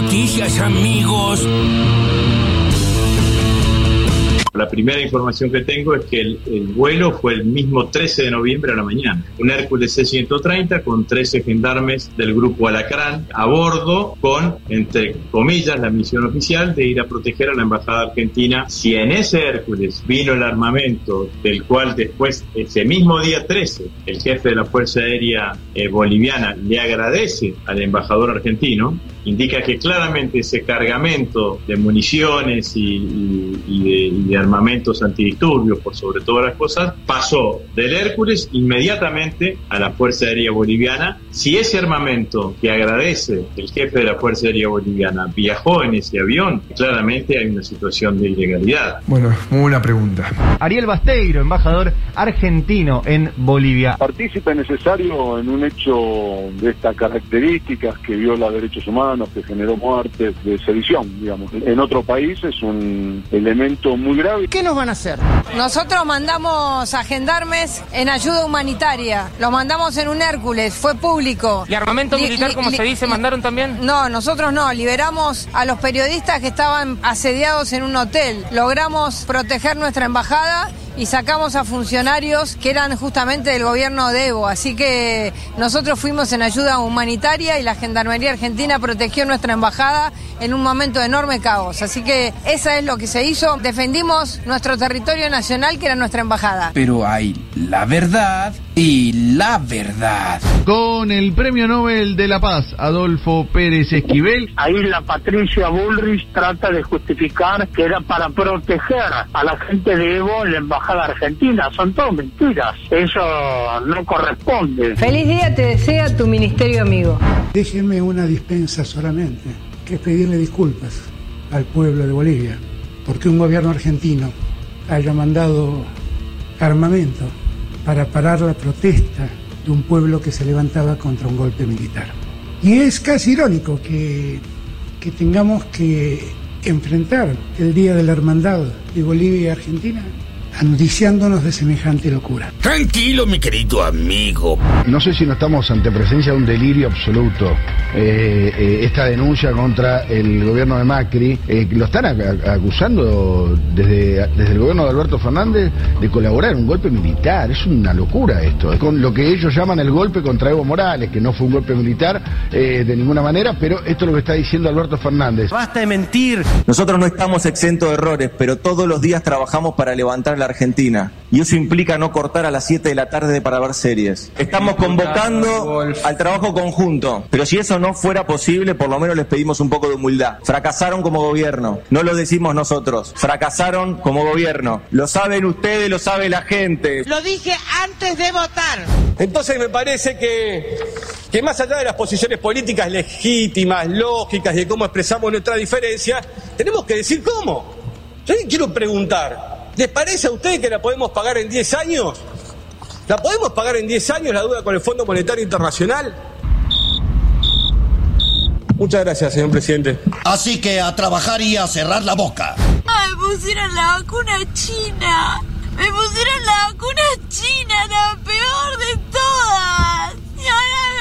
noticias, amigos. La primera información que tengo es que el, el, vuelo fue el mismo 13 de noviembre a la mañana. Un Hércules C-130 con 13 gendarmes del grupo Alacrán a bordo con, entre comillas, la misión oficial de ir a proteger a la Embajada Argentina. Si en ese Hércules vino el armamento del cual después, ese mismo día 13, el jefe de la Fuerza Aérea eh, Boliviana le agradece al embajador argentino, indica que claramente ese cargamento de municiones y, y, y, de, y, de, armamentos antidisturbios, por sobre todas las cosas, pasó del Hércules inmediatamente a la Fuerza Aérea Boliviana. Si ese armamento que agradece el jefe de la Fuerza Aérea Boliviana viajó en ese avión, claramente hay una situación de ilegalidad. Bueno, muy buena pregunta. Ariel Basteiro, embajador argentino en Bolivia. Partícipe necesario en un hecho de estas características que viola derechos humanos, que generó muertes de sedición, digamos. En otro país es un elemento muy grave. ¿Qué nos van a hacer? Nosotros mandamos a gendarmes en ayuda humanitaria. Los mandamos en un Hércules, fue público. ¿Y armamento militar, como se dice, mandaron también? No, nosotros no. Liberamos a los periodistas que estaban asediados en un hotel. Logramos proteger nuestra embajada y sacamos a funcionarios que eran justamente del gobierno de Evo. Así que nosotros fuimos en ayuda humanitaria y la Gendarmería Argentina protegió nuestra embajada en un momento de enorme caos. Así que esa es lo que se hizo. Defendimos nuestro territorio nacional, que era nuestra embajada. Pero hay la verdad y la verdad. Con el Premio Nobel de la Paz, Adolfo Pérez Esquivel. Ahí la Patricia Bullrich trata de justificar que era para proteger a la gente de Evo en la embajada argentina. Son todo mentiras. Eso no corresponde. Feliz día te desea tu ministerio amigo. Déjeme una dispensa solamente, que es pedirle disculpas al pueblo de Bolivia, porque un gobierno argentino haya mandado armamento para parar la protesta de un pueblo que se levantaba contra un golpe militar. Y es casi irónico que, que tengamos que enfrentar el Día de la Hermandad de Bolivia y Argentina anudiciándonos de semejante locura. Tranquilo, mi querido amigo. No sé si no estamos ante presencia de un delirio absoluto. Eh, eh, esta denuncia contra el gobierno de Macri, eh, lo están acusando desde, desde el gobierno de Alberto Fernández de colaborar en un golpe militar. Es una locura esto. Con lo que ellos llaman el golpe contra Evo Morales, que no fue un golpe militar de ninguna manera, pero esto es lo que está diciendo Alberto Fernández. Basta de mentir. Nosotros no estamos exentos de errores, pero todos los días trabajamos para levantar la Argentina. Y eso implica no cortar a las 7 de la tarde para ver series. Estamos convocando al trabajo conjunto. Pero si eso no fuera posible, por lo menos les pedimos un poco de humildad. Fracasaron como gobierno. No lo decimos nosotros. Fracasaron como gobierno. Lo saben ustedes, lo sabe la gente. Lo dije antes de votar. Entonces me parece que, que más allá de las posiciones políticas legítimas, lógicas y de cómo expresamos nuestra diferencia, tenemos que decir cómo. Yo quiero preguntar, ¿Les parece a ustedes que la podemos pagar en 10 años? ¿La podemos pagar en 10 años la deuda con el Fondo Monetario Internacional? Muchas gracias, señor presidente. Así que a trabajar y a cerrar la boca. Ay, me pusieron la vacuna china. Me pusieron la vacuna china, la peor de todas. Y ahora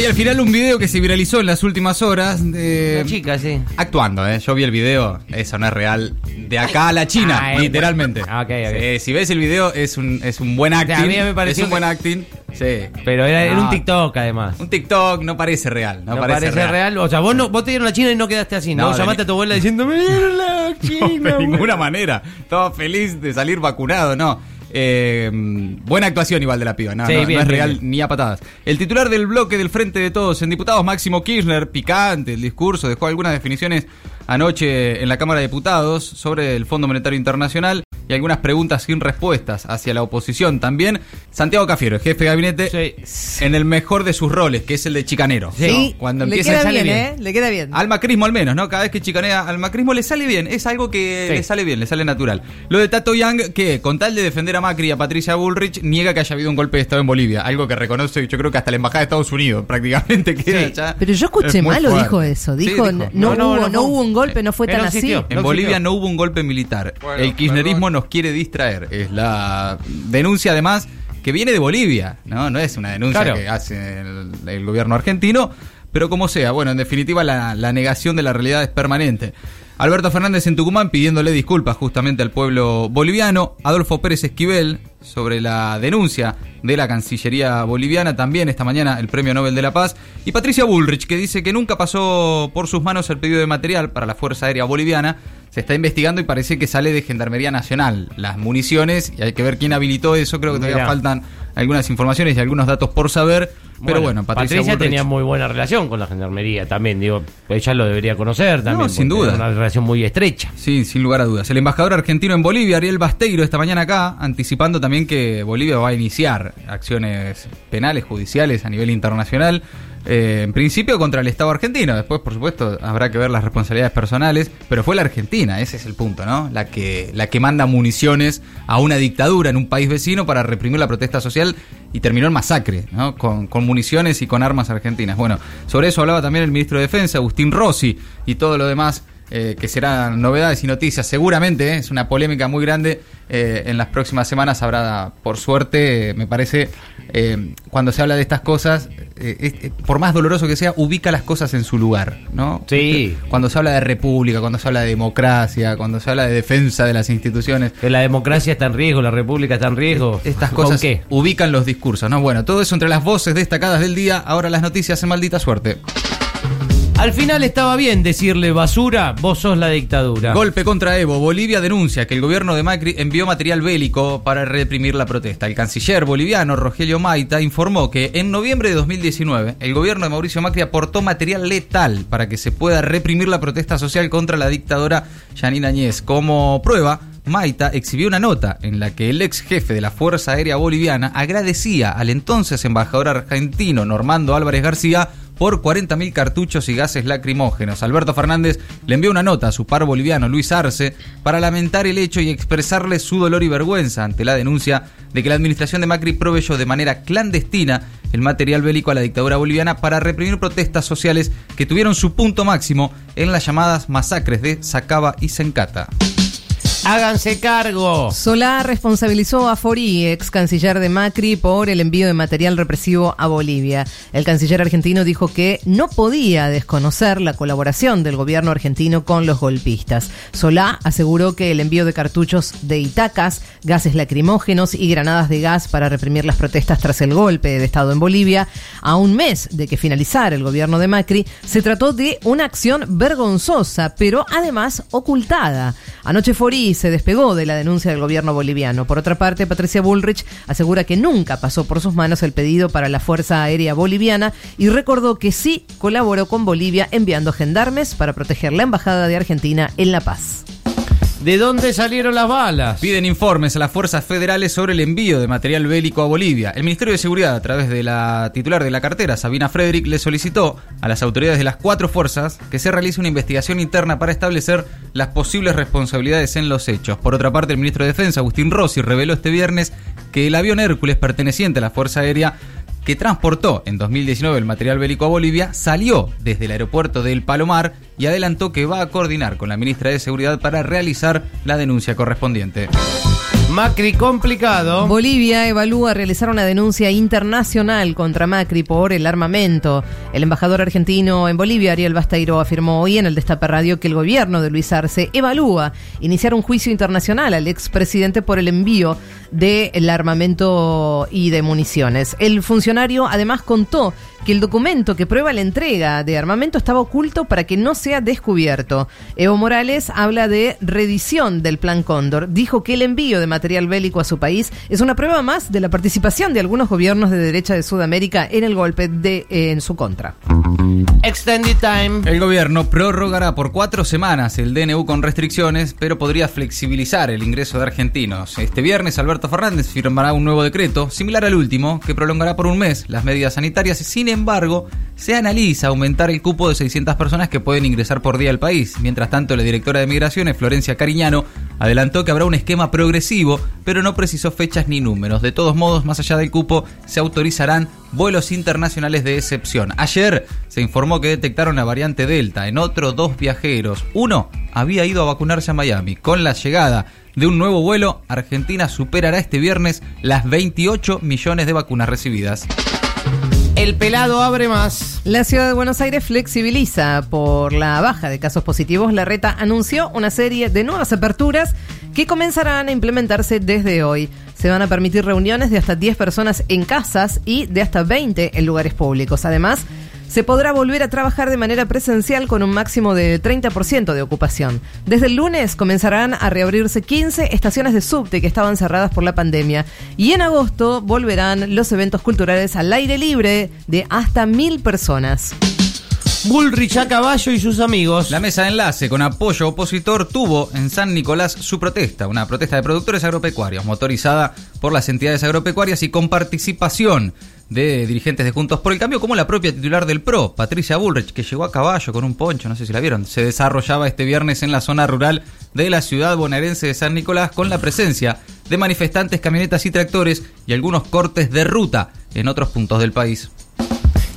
hay al final un video que se viralizó en las últimas horas de. Una chica, sí. Actuando, ¿eh? Yo vi el video, eso no es real. De acá a la China, Ah, eh, literalmente. ah, ok, ok. Sí, si ves el video, es un, es un buen acting. a mí me pareció es un buen acting. Sí. Pero era, era un No, TikTok, además. Un TikTok no parece real. No, No, parece, real. O sea, vos, no, vos te dieron la China y no quedaste así. No, No, llamaste a tu abuela diciendo, me dieron la China. de ninguna manera. Estaba feliz de salir vacunado, no. Eh, buena actuación igual de la piba, no, Sí, no- no bien, es real bien. ni a patadas. El titular del bloque del Frente de Todos en Diputados, Máximo Kirchner, picante el discurso, dejó algunas definiciones anoche en la Cámara de Diputados sobre el Fondo Monetario Internacional y algunas preguntas sin respuestas hacia la oposición. También Santiago Cafiero, el jefe de gabinete, en el mejor de sus roles, que es el de chicanero. Sí, ¿no? Cuando le empieza queda sale bien, ¿eh? Le queda bien. al macrismo al menos, ¿no? Cada vez que chicanea al macrismo le sale bien. Es algo que Sí. le sale bien, le sale natural. Lo de Tato Young, que con tal de defender a Macri y a Patricia Bullrich, niega que haya habido un golpe de Estado en Bolivia. Algo que reconoce, yo creo que hasta la Embajada de Estados Unidos prácticamente queda Sí. ya. Pero yo Es escuché muy mal o dijo eso. Sí, Dijo, dijo, no, no, hubo, no, no, hubo un golpe, no fue tan así. En No Bolivia existió. no hubo un golpe militar. Bueno, el kirchnerismo perdón. nos quiere distraer. Es la denuncia además que viene de Bolivia, ¿no? No es una denuncia Claro. que hace el, el gobierno argentino, pero como sea, bueno, en definitiva la, la negación de la realidad es permanente. Alberto Fernández en Tucumán pidiéndole disculpas justamente al pueblo boliviano. Adolfo Pérez Esquivel sobre la denuncia de la Cancillería boliviana también esta mañana el Premio Nobel de la Paz. Y Patricia Bullrich que dice que nunca pasó por sus manos el pedido de material para la Fuerza Aérea Boliviana. Se está investigando y parece que sale de Gendarmería Nacional las municiones y hay que ver quién habilitó eso. Creo que todavía Mirá. faltan algunas informaciones y algunos datos por saber. Pero bueno, Patricia, Bullrich- tenía muy buena relación con la gendarmería también, digo, ella lo debería conocer también. No, sin duda. Una relación muy estrecha. Sí, sin lugar a dudas. El embajador argentino en Bolivia, Ariel Basteiro, esta mañana acá, anticipando también que Bolivia va a iniciar acciones penales, judiciales a nivel internacional. eh, en principio contra el Estado argentino. Después, por supuesto, habrá que ver las responsabilidades personales. Pero fue la Argentina, ese es el punto, ¿no? La que, la que manda municiones a una dictadura en un país vecino para reprimir la protesta social y terminó el masacre, ¿no? Con, con municiones y con armas argentinas. Bueno, sobre eso hablaba también el ministro de Defensa, Agustín Rossi, y todo lo demás eh, que serán novedades y noticias. Seguramente eh, es una polémica muy grande. eh, en las próximas semanas habrá, por suerte, me parece, eh, cuando se habla de estas cosas, es- por más doloroso que sea, ubica las cosas en su lugar, ¿no? Sí. Cuando se habla de república, cuando se habla de democracia, cuando se habla de defensa de las instituciones. Que la democracia está en riesgo, la república está en riesgo. Estas ¿Con cosas qué? ubican los discursos, ¿no? Bueno, todo eso entre las voces destacadas del día. Ahora las noticias en maldita suerte. Al final estaba bien decirle basura, vos sos la dictadura. Golpe contra Evo. Bolivia denuncia que el gobierno de Macri envió material bélico para reprimir la protesta. El canciller boliviano Rogelio Maita informó que en noviembre de 2019 el gobierno de Mauricio Macri aportó material letal para que se pueda reprimir la protesta social contra la dictadora Yanina Añez. Como prueba, Maita exhibió una nota en la que el ex jefe de la Fuerza Aérea Boliviana agradecía al entonces embajador argentino Normando Álvarez García por 40.000 cartuchos y gases lacrimógenos. Alberto Fernández le envió una nota a su par boliviano Luis Arce para lamentar el hecho y expresarle su dolor y vergüenza ante la denuncia de que la administración de Macri proveyó de manera clandestina el material bélico a la dictadura boliviana para reprimir protestas sociales que tuvieron su punto máximo en las llamadas masacres de Sacaba y Sencata. Háganse cargo. Solá responsabilizó a Fori, ex canciller de Macri, por el envío de material represivo a Bolivia. El canciller argentino dijo que no podía desconocer la colaboración del gobierno argentino con los golpistas. Solá aseguró que el envío de cartuchos de Itacas, gases lacrimógenos y granadas de gas para reprimir las protestas tras el golpe de Estado en Bolivia, a un mes de que finalizara el gobierno de Macri, se trató de una acción vergonzosa, pero además ocultada. Anoche Fori se despegó de la denuncia del gobierno boliviano. Por otra parte, Patricia Bullrich asegura que nunca pasó por sus manos el pedido para la Fuerza Aérea Boliviana y recordó que sí colaboró con Bolivia enviando gendarmes para proteger la Embajada de Argentina en La Paz. ¿De dónde salieron las balas? Piden informes a las fuerzas federales sobre el envío de material bélico a Bolivia. El Ministerio de Seguridad, a través de la titular de la cartera, Sabina Frederick, le solicitó a las autoridades de las cuatro fuerzas que se realice una investigación interna para establecer las posibles responsabilidades en los hechos. Por otra parte, el ministro de Defensa, Agustín Rossi, reveló este viernes que el avión Hércules perteneciente a la Fuerza Aérea que transportó en 2019 el material bélico a Bolivia, salió desde el aeropuerto de El Palomar y adelantó que va a coordinar con la ministra de Seguridad para realizar la denuncia correspondiente. Macri complicado. Bolivia evalúa realizar una denuncia internacional contra Macri por el armamento. El embajador argentino en Bolivia, Ariel Basteiro, afirmó hoy en el Destape Radio que el gobierno de Luis Arce evalúa iniciar un juicio internacional al expresidente por el envío del armamento y de municiones. El funcionario además contó que el documento que prueba la entrega de armamento estaba oculto para que no sea descubierto. Evo Morales habla de redición del Plan Cóndor. Dijo que el envío de material bélico a su país es una prueba más de la participación de algunos gobiernos de derecha de Sudamérica en el golpe de en su contra. Extended time. El gobierno prorrogará por cuatro semanas el DNU con restricciones, pero podría flexibilizar el ingreso de argentinos. Este viernes Alberto Fernández firmará un nuevo decreto, similar al último, que prolongará por un mes las medidas sanitarias. Sin embargo, se analiza aumentar el cupo de 600 personas que pueden ingresar por día al país. Mientras tanto, la directora de Migraciones, Florencia Cariñano, adelantó que habrá un esquema progresivo, pero no precisó fechas ni números. De todos modos, más allá del cupo, se autorizarán vuelos internacionales de excepción. Ayer se informó que detectaron la variante Delta en otros dos viajeros. Uno había ido a vacunarse a Miami. Con la llegada de un nuevo vuelo, Argentina superará este viernes las 28 millones de vacunas recibidas. El pelado abre más. La ciudad de Buenos Aires flexibiliza por la baja de casos positivos. La reta anunció una serie de nuevas aperturas que comenzarán a implementarse desde hoy. Se van a permitir reuniones de hasta 10 personas en casas y de hasta 20 en lugares públicos. Además, se podrá volver a trabajar de manera presencial con un máximo de 30% de ocupación. Desde el lunes comenzarán a reabrirse 15 estaciones de subte que estaban cerradas por la pandemia y en agosto volverán los eventos culturales al aire libre de hasta mil personas. Bullrich a caballo y sus amigos. La mesa de enlace con apoyo opositor tuvo en San Nicolás su protesta, una protesta de productores agropecuarios, motorizada por las entidades agropecuarias y con participación de dirigentes de Juntos por el Cambio, como la propia titular del PRO, Patricia Bullrich, que llegó a caballo con un poncho, no sé si la vieron, se desarrollaba este viernes en la zona rural de la ciudad bonaerense de San Nicolás con la presencia de manifestantes, camionetas y tractores y algunos cortes de ruta en otros puntos del país.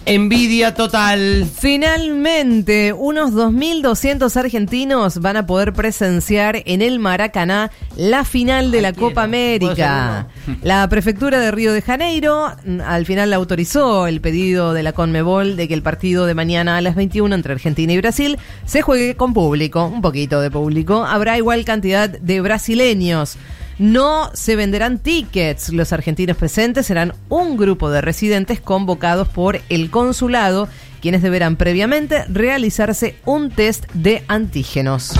Envidia total. Finalmente, unos 2.200 argentinos van a poder presenciar en el Maracaná la final de la Copa América. La prefectura de Río de Janeiro mm, al final autorizó el pedido de la Conmebol de que el partido de mañana a las 21 entre Argentina y Brasil se juegue con público, un poquito de público. Habrá igual cantidad de brasileños. No se venderán tickets. Los argentinos presentes serán un grupo de residentes convocados por el consulado, quienes deberán previamente realizarse un test de antígenos.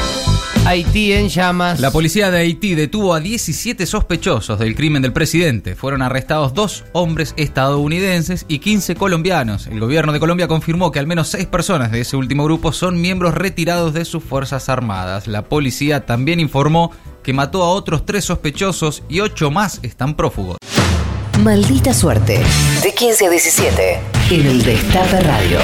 Haití en llamas. La policía de Haití detuvo a 17 sospechosos del crimen del presidente. Fueron arrestados dos hombres estadounidenses y 15 colombianos. El gobierno de Colombia confirmó que al menos seis personas de ese último grupo son miembros retirados de sus Fuerzas Armadas. La policía también informó que mató a otros tres sospechosos y ocho más están prófugos. Maldita suerte. De 15 a 17. En el Destape Radio.